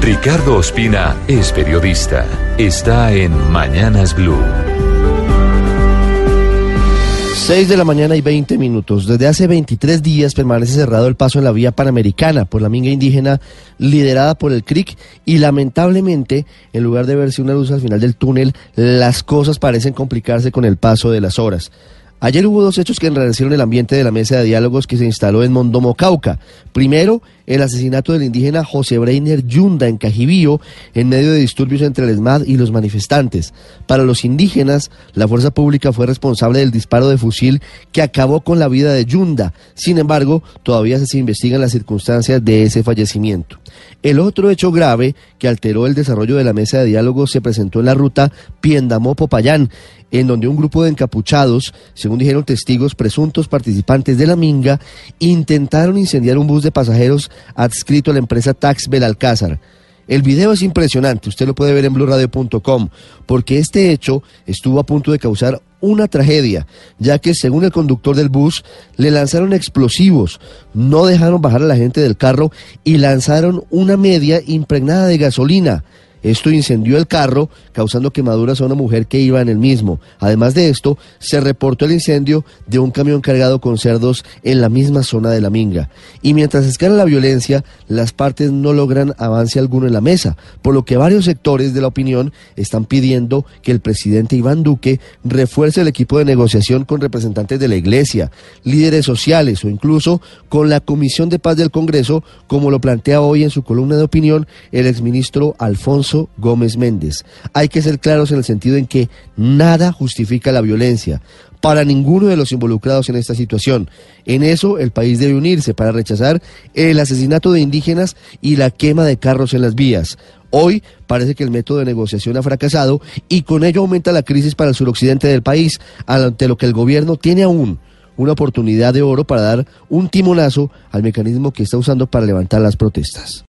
Ricardo Ospina es periodista. Está en Mañanas Blue. 6 de la mañana y 20 minutos. Desde hace 23 días permanece cerrado el paso en la vía panamericana por la minga indígena liderada por el CRIC y lamentablemente, en lugar de verse una luz al final del túnel, las cosas parecen complicarse con el paso de las horas. Ayer hubo dos hechos que enrarecieron el ambiente de la mesa de diálogos que se instaló en Mondomo, Cauca. Primero, el asesinato del indígena José Breiner Yunda en Cajibío en medio de disturbios entre el ESMAD y los manifestantes. Para los indígenas, la fuerza pública fue responsable del disparo de fusil que acabó con la vida de Yunda. Sin embargo, todavía se investigan las circunstancias de ese fallecimiento. El otro hecho grave que alteró el desarrollo de la mesa de diálogo se presentó en la ruta Piendamó-Popayán, en donde un grupo de encapuchados, según dijeron testigos presuntos participantes de la Minga, intentaron incendiar un bus de pasajeros adscrito a la empresa Tax Belalcázar. El video es impresionante, usted lo puede ver en blurradio.com, porque este hecho estuvo a punto de causar una tragedia, ya que según el conductor del bus, le lanzaron explosivos, no dejaron bajar a la gente del carro y lanzaron una media impregnada de gasolina. Esto incendió el carro, causando quemaduras a una mujer que iba en el mismo. Además de esto, se reportó el incendio de un camión cargado con cerdos en la misma zona de la Minga. Y mientras escala la violencia, las partes no logran avance alguno en la mesa, por lo que varios sectores de la opinión están pidiendo que el presidente Iván Duque refuerce el equipo de negociación con representantes de la Iglesia, líderes sociales o incluso con la Comisión de Paz del Congreso, como lo plantea hoy en su columna de opinión el exministro Alfonso Gómez Méndez. Hay que ser claros en el sentido en que nada justifica la violencia para ninguno de los involucrados en esta situación. En eso el país debe unirse para rechazar el asesinato de indígenas y la quema de carros en las vías. Hoy parece que el método de negociación ha fracasado y con ello aumenta la crisis para el suroccidente del país, ante lo que el gobierno tiene aún una oportunidad de oro para dar un timonazo al mecanismo que está usando para levantar las protestas.